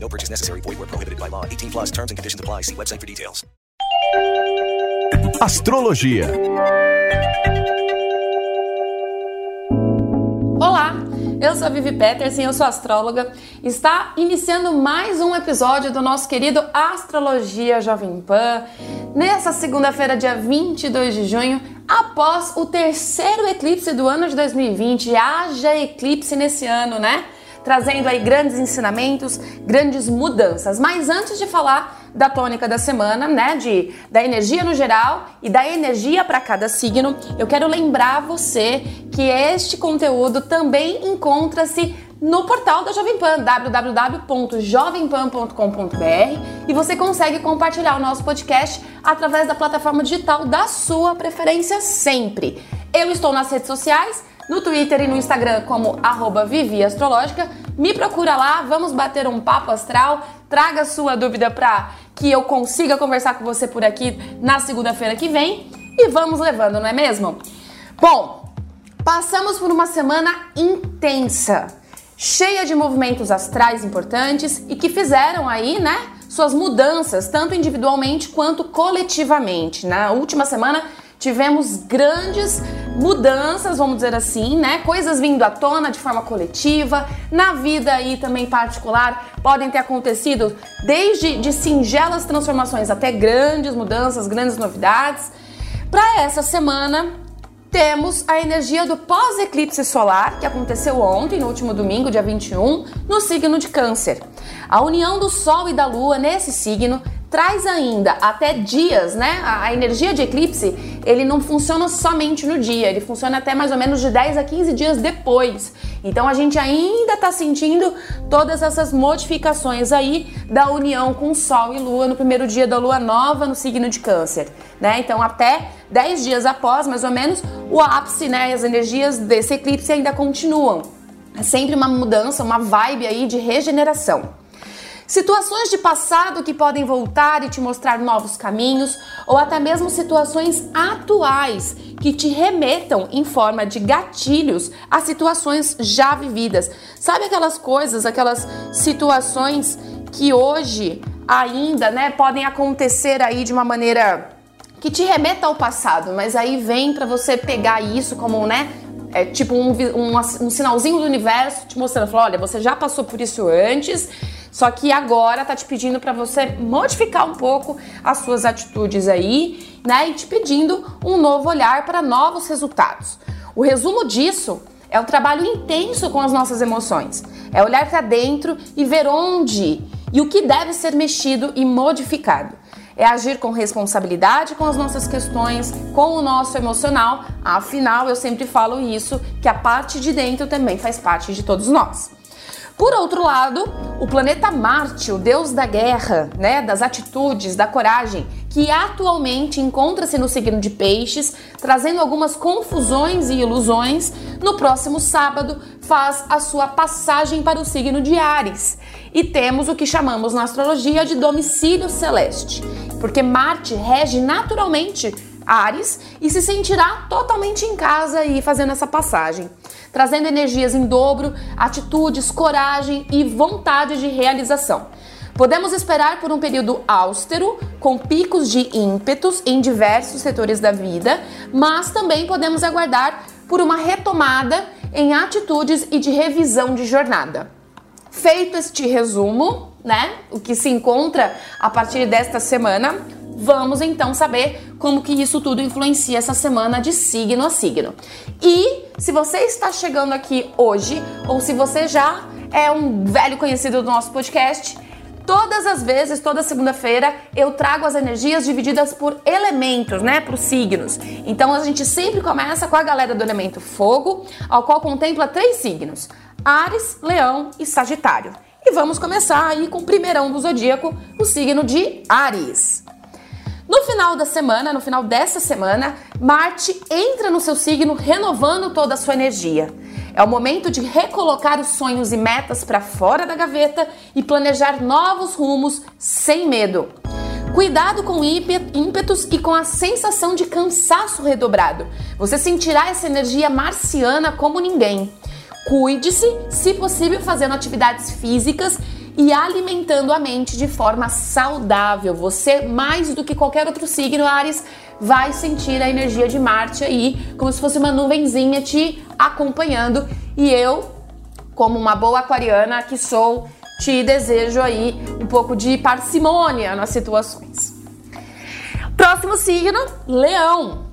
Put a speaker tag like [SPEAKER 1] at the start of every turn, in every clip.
[SPEAKER 1] No purchase necessary. Void where prohibited by law. 18 plus terms and conditions apply. See website for details.
[SPEAKER 2] Astrologia.
[SPEAKER 3] Olá, eu sou a Vivi Peterson, eu sou astróloga. Está iniciando mais um episódio do nosso querido Astrologia Jovem Pan. Nessa segunda-feira, dia 22 de junho, após o terceiro eclipse do ano de 2020. Haja eclipse nesse ano, né? Trazendo aí grandes ensinamentos, grandes mudanças. Mas antes de falar da tônica da semana, né, de da energia no geral e da energia para cada signo, eu quero lembrar você que este conteúdo também encontra-se no portal da Jovem Pan, www.jovempan.com.br, e você consegue compartilhar o nosso podcast através da plataforma digital da sua preferência sempre. Eu estou nas redes sociais, no Twitter e no Instagram como arroba Vivi Astrológica. Me procura lá, vamos bater um papo astral. Traga sua dúvida para que eu consiga conversar com você por aqui na segunda-feira que vem. E vamos levando, não é mesmo? Bom, passamos por uma semana intensa, cheia de movimentos astrais importantes e que fizeram aí, né, suas mudanças, tanto individualmente quanto coletivamente. Na última semana tivemos grandes mudanças, vamos dizer assim, né? Coisas vindo à tona de forma coletiva, na vida aí também particular, podem ter acontecido desde de singelas transformações até grandes mudanças, grandes novidades. Para essa semana, temos a energia do pós-eclipse solar, que aconteceu ontem, no último domingo, dia 21, no signo de Câncer. A união do Sol e da Lua nesse signo traz ainda até dias, né? A, energia de eclipse, ele não funciona somente no dia, ele funciona até mais ou menos de 10 a 15 dias depois. Então a gente ainda está sentindo todas essas modificações aí da união com Sol e Lua no primeiro dia da Lua nova no signo de Câncer, né? Então até 10 dias após, mais ou menos, o ápice, né? As energias desse eclipse ainda continuam. É sempre uma mudança, uma vibe aí de regeneração. Situações de passado que podem voltar e te mostrar novos caminhos, ou até mesmo situações atuais que te remetam em forma de gatilhos a situações já vividas. Sabe aquelas coisas, aquelas situações que hoje ainda, né, podem acontecer aí de uma maneira que te remeta ao passado, mas aí vem para você pegar isso como, né, é tipo um, um, um, sinalzinho do universo te mostrando, olha, você já passou por isso antes só que agora tá te pedindo para você modificar um pouco as suas atitudes aí, né? E te pedindo um novo olhar para novos resultados. O resumo disso é o trabalho intenso com as nossas emoções. É olhar para dentro e ver onde e o que deve ser mexido e modificado. É agir com responsabilidade com as nossas questões, com o nosso emocional. Afinal, eu sempre falo isso, que a parte de dentro também faz parte de todos nós. Por outro lado, o planeta Marte, o deus da guerra, né, das atitudes, da coragem, que atualmente encontra-se no signo de Peixes, trazendo algumas confusões e ilusões, no próximo sábado faz a sua passagem para o signo de Ares. E temos o que chamamos na astrologia de domicílio celeste, porque Marte rege naturalmente Ares e se sentirá totalmente em casa e fazendo essa passagem trazendo energias em dobro, atitudes, coragem e vontade de realização. Podemos esperar por um período austero, com picos de ímpetos em diversos setores da vida, mas também podemos aguardar por uma retomada em atitudes e de revisão de jornada. Feito este resumo, né, o que se encontra a partir desta semana, Vamos então saber como que isso tudo influencia essa semana de signo a signo. E se você está chegando aqui hoje, ou se você já é um velho conhecido do nosso podcast, todas as vezes, toda segunda-feira, eu trago as energias divididas por elementos, né, por signos. Então a gente sempre começa com a galera do elemento fogo, ao qual contempla três signos: Ares, Leão e Sagitário. E vamos começar aí com o primeirão do zodíaco, o signo de Ares. Final da semana, no final dessa semana, Marte entra no seu signo, renovando toda a sua energia. É o momento de recolocar os sonhos e metas para fora da gaveta e planejar novos rumos sem medo. Cuidado com ímpetos e com a sensação de cansaço redobrado. Você sentirá essa energia marciana como ninguém. Cuide-se, se possível, fazendo atividades físicas e alimentando a mente de forma saudável. Você, mais do que qualquer outro signo, Ares, vai sentir a energia de Marte aí, como se fosse uma nuvenzinha te acompanhando. E eu, como uma boa aquariana que sou, te desejo aí um pouco de parcimônia nas situações. Próximo signo, Leão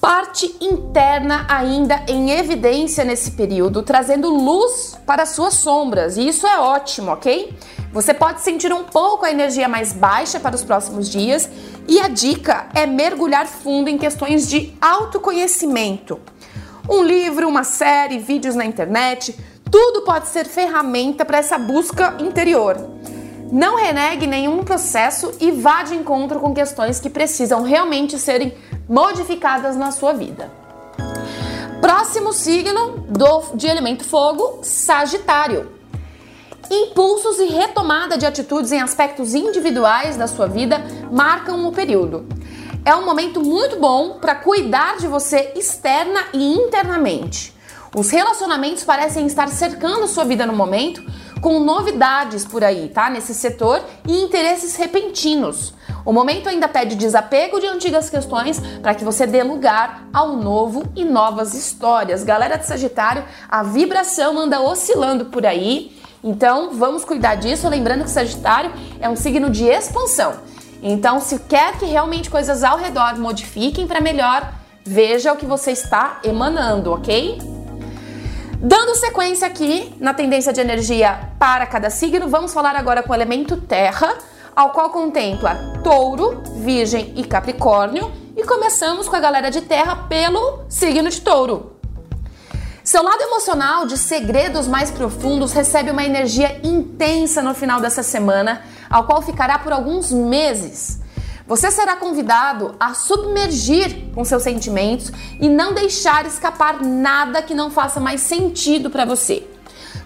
[SPEAKER 3] parte interna ainda em evidência nesse período, trazendo luz para suas sombras, e isso é ótimo, ok? Você pode sentir um pouco a energia mais baixa para os próximos dias, e a dica é mergulhar fundo em questões de autoconhecimento. Um livro, uma série, vídeos na internet, tudo pode ser ferramenta para essa busca interior. Não renegue nenhum processo e vá de encontro com questões que precisam realmente serem modificadas na sua vida. Próximo signo do, de elemento fogo, Sagitário. Impulsos e retomada de atitudes em aspectos individuais da sua vida marcam o período. É um momento muito bom para cuidar de você externa e internamente. Os relacionamentos parecem estar cercando sua vida no momento, com novidades por aí, tá? Nesse setor e interesses repentinos. O momento ainda pede desapego de antigas questões para que você dê lugar ao novo e novas histórias. Galera de Sagitário, a vibração anda oscilando por aí, então vamos cuidar disso. Lembrando que Sagitário é um signo de expansão. Então, se quer que realmente coisas ao redor modifiquem para melhor, veja o que você está emanando, ok? Dando sequência aqui na tendência de energia para cada signo, vamos falar agora com o elemento terra ao qual contempla Touro, Virgem e Capricórnio, e começamos com a galera de terra pelo signo de Touro. Seu lado emocional de segredos mais profundos recebe uma energia intensa no final dessa semana, ao qual ficará por alguns meses. Você será convidado a submergir com seus sentimentos e não deixar escapar nada que não faça mais sentido para você.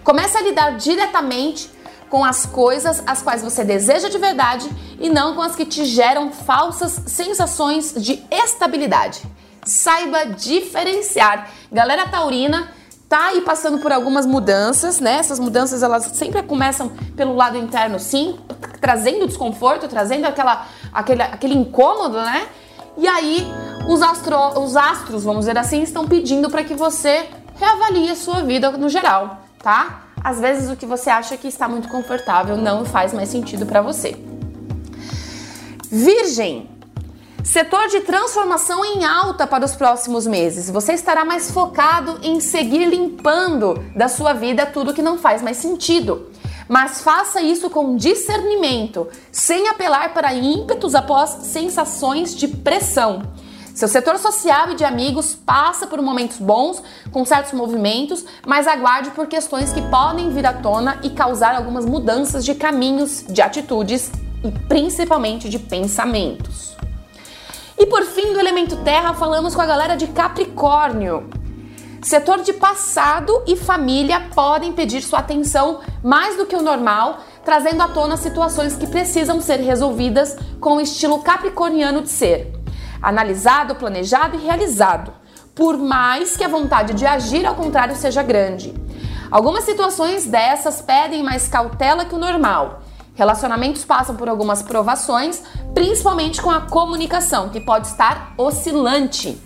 [SPEAKER 3] Comece a lidar diretamente com as coisas as quais você deseja de verdade e não com as que te geram falsas sensações de estabilidade. Saiba diferenciar. Galera taurina tá aí passando por algumas mudanças, né? Essas mudanças elas sempre começam pelo lado interno, sim, trazendo desconforto, trazendo aquela, aquele, aquele incômodo, né? E aí os, astro, os astros, vamos dizer assim, estão pedindo para que você reavalie a sua vida no geral, tá? às vezes o que você acha que está muito confortável não faz mais sentido para você. Virgem, Setor de transformação em alta para os próximos meses. Você estará mais focado em seguir limpando da sua vida tudo que não faz mais sentido. Mas faça isso com discernimento, sem apelar para ímpetos após sensações de pressão. Seu setor social e de amigos passa por momentos bons, com certos movimentos, mas aguarde por questões que podem vir à tona e causar algumas mudanças de caminhos, de atitudes e principalmente de pensamentos. E por fim, do elemento terra, falamos com a galera de Capricórnio. Setor de passado e família podem pedir sua atenção mais do que o normal, trazendo à tona situações que precisam ser resolvidas com o estilo capricorniano de ser analisado, planejado e realizado, por mais que a vontade de agir ao contrário seja grande. Algumas situações dessas pedem mais cautela que o normal. Relacionamentos passam por algumas provações, principalmente com a comunicação, que pode estar oscilante.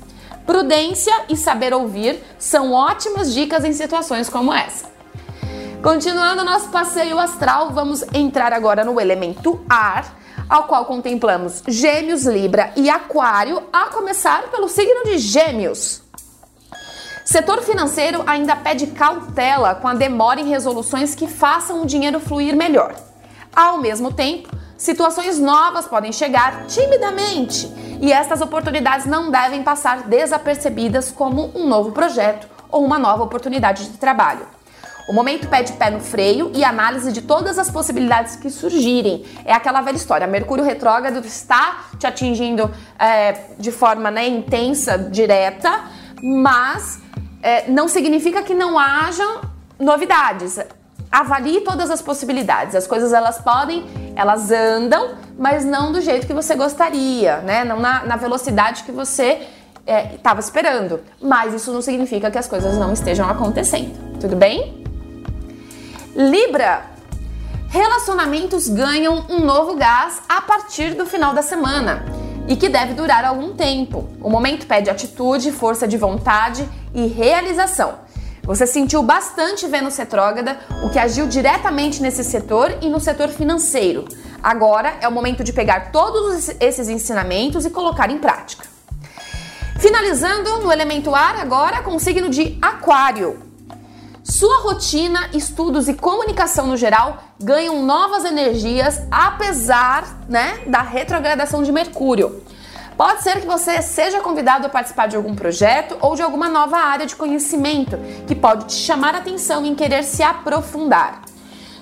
[SPEAKER 3] Prudência e saber ouvir são ótimas dicas em situações como essa. Continuando nosso passeio astral, vamos entrar agora no elemento ar, ao qual contemplamos Gêmeos, Libra e Aquário, a começar pelo signo de Gêmeos. Setor financeiro ainda pede cautela com a demora em resoluções que façam o dinheiro fluir melhor. Ao mesmo tempo, situações novas podem chegar timidamente e estas oportunidades não devem passar desapercebidas como um novo projeto ou uma nova oportunidade de trabalho. O momento pede pé no freio e análise de todas as possibilidades que surgirem. É aquela velha história: Mercúrio retrógrado está te atingindo é, de forma né, intensa, direta, mas é, não significa que não haja novidades. Avalie todas as possibilidades. As coisas elas podem, elas andam, mas não do jeito que você gostaria, né? Não na, na velocidade que você estava é, esperando. Mas isso não significa que as coisas não estejam acontecendo. Tudo bem? Libra. Relacionamentos ganham um novo gás a partir do final da semana e que deve durar algum tempo. O momento pede atitude, força de vontade e realização. Você sentiu bastante Vênus retrógrada, o que agiu diretamente nesse setor e no setor financeiro. Agora é o momento de pegar todos esses ensinamentos e colocar em prática. Finalizando no elemento ar agora com o signo de Aquário. Sua rotina, estudos e comunicação no geral ganham novas energias apesar, né, da retrogradação de Mercúrio. Pode ser que você seja convidado a participar de algum projeto ou de alguma nova área de conhecimento que pode te chamar a atenção em querer se aprofundar.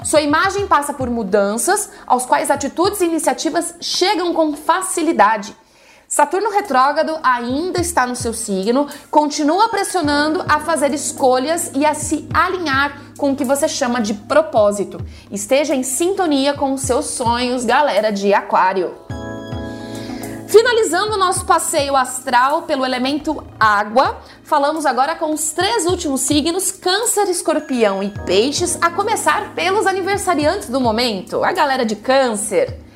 [SPEAKER 3] Sua imagem passa por mudanças, aos quais atitudes e iniciativas chegam com facilidade. Saturno retrógrado ainda está no seu signo, continua pressionando a fazer escolhas e a se alinhar com o que você chama de propósito. Esteja em sintonia com os seus sonhos, galera de Aquário. Finalizando o nosso passeio astral pelo elemento água, falamos agora com os três últimos signos, Câncer, Escorpião e Peixes, a começar pelos aniversariantes do momento, a galera de Câncer.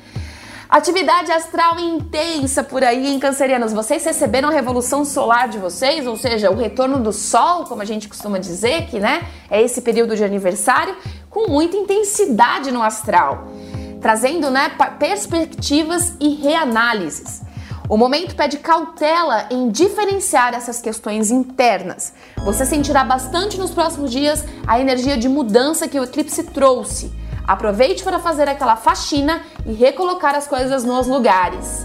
[SPEAKER 3] Atividade astral intensa por aí em cancerianos. Vocês receberam a revolução solar de vocês, ou seja, o retorno do sol, como a gente costuma dizer, que né, é esse período de aniversário, com muita intensidade no astral trazendo né, perspectivas e reanálises. O momento pede cautela em diferenciar essas questões internas. Você sentirá bastante nos próximos dias a energia de mudança que o eclipse trouxe. Aproveite para fazer aquela faxina e recolocar as coisas nos lugares.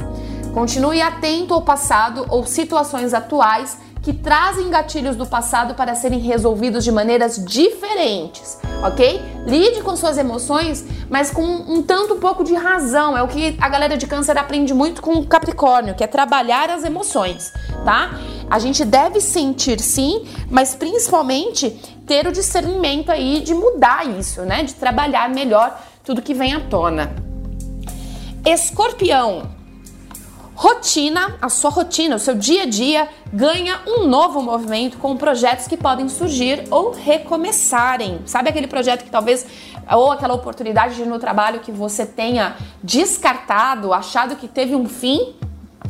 [SPEAKER 3] Continue atento ao passado ou situações atuais que trazem gatilhos do passado para serem resolvidos de maneiras diferentes, ok? Lide com suas emoções, mas com um tanto pouco de razão. É o que a galera de câncer aprende muito com o Capricórnio, que é trabalhar as emoções, tá? A gente deve sentir sim, mas principalmente ter o discernimento aí de mudar isso, né? De trabalhar melhor tudo que vem à tona. Escorpião, rotina, a sua rotina, o seu dia a dia ganha um novo movimento com projetos que podem surgir ou recomeçarem. Sabe aquele projeto que talvez ou aquela oportunidade de no trabalho que você tenha descartado, achado que teve um fim,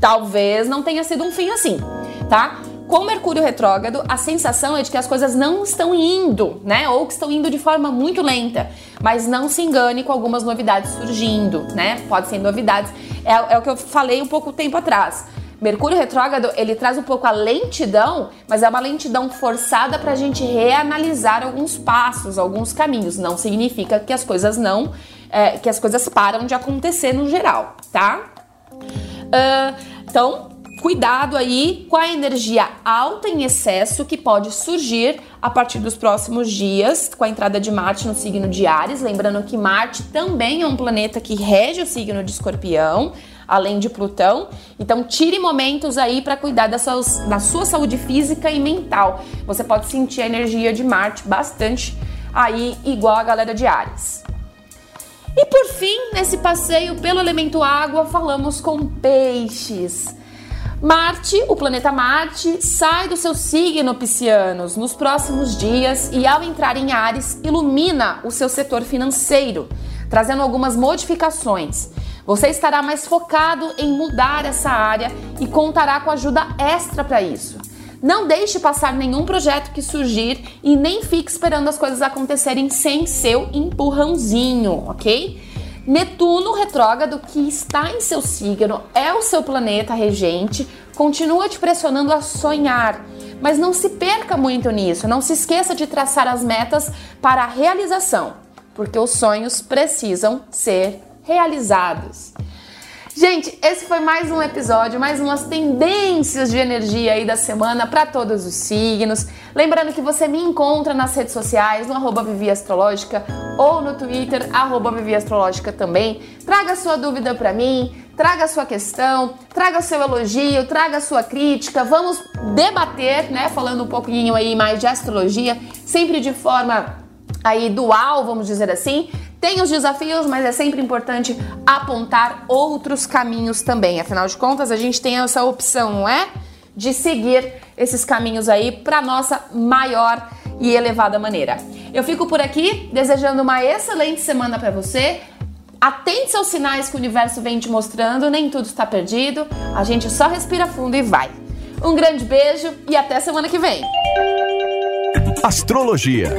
[SPEAKER 3] talvez não tenha sido um fim assim, tá? Com Mercúrio retrógrado, a sensação é de que as coisas não estão indo, né? Ou que estão indo de forma muito lenta. Mas não se engane com algumas novidades surgindo, né? Pode ser novidades. É, é o que eu falei um pouco tempo atrás. Mercúrio retrógrado, ele traz um pouco a lentidão, mas é uma lentidão forçada para a gente reanalisar alguns passos, alguns caminhos. Não significa que as coisas não, é, que as coisas param de acontecer no geral, tá? Uh, então, Cuidado aí com a energia alta em excesso que pode surgir a partir dos próximos dias com a entrada de Marte no signo de Ares. Lembrando que Marte também é um planeta que rege o signo de Escorpião, além de Plutão. Então, tire momentos aí para cuidar da sua, da sua saúde física e mental. Você pode sentir a energia de Marte bastante aí, igual a galera de Ares. E por fim, nesse passeio pelo elemento água, falamos com peixes. Marte, o planeta Marte, sai do seu signo piscianos nos próximos dias e, ao entrar em Ares, ilumina o seu setor financeiro, trazendo algumas modificações. Você estará mais focado em mudar essa área e contará com ajuda extra para isso. Não deixe passar nenhum projeto que surgir e nem fique esperando as coisas acontecerem sem seu empurrãozinho, ok? Netuno retrógrado, que está em seu signo, é o seu planeta regente, continua te pressionando a sonhar. Mas não se perca muito nisso, não se esqueça de traçar as metas para a realização, porque os sonhos precisam ser realizados. Gente, esse foi mais um episódio, mais umas tendências de energia aí da semana para todos os signos. Lembrando que você me encontra nas redes sociais, no arroba Vivi Astrológica ou no Twitter, arroba Vivi Astrológica também. Traga sua dúvida para mim, traga sua questão, traga seu elogio, traga sua crítica. Vamos debater, né? Falando um pouquinho aí mais de astrologia, sempre de forma aí dual, vamos dizer assim. Tem os desafios, mas é sempre importante apontar outros caminhos também. Afinal de contas, a gente tem essa opção, não é? De seguir esses caminhos aí para nossa maior e elevada maneira. Eu fico por aqui desejando uma excelente semana para você. Atente aos sinais que o universo vem te mostrando, nem tudo está perdido. A gente só respira fundo e vai. Um grande beijo e até semana que vem.
[SPEAKER 2] Astrologia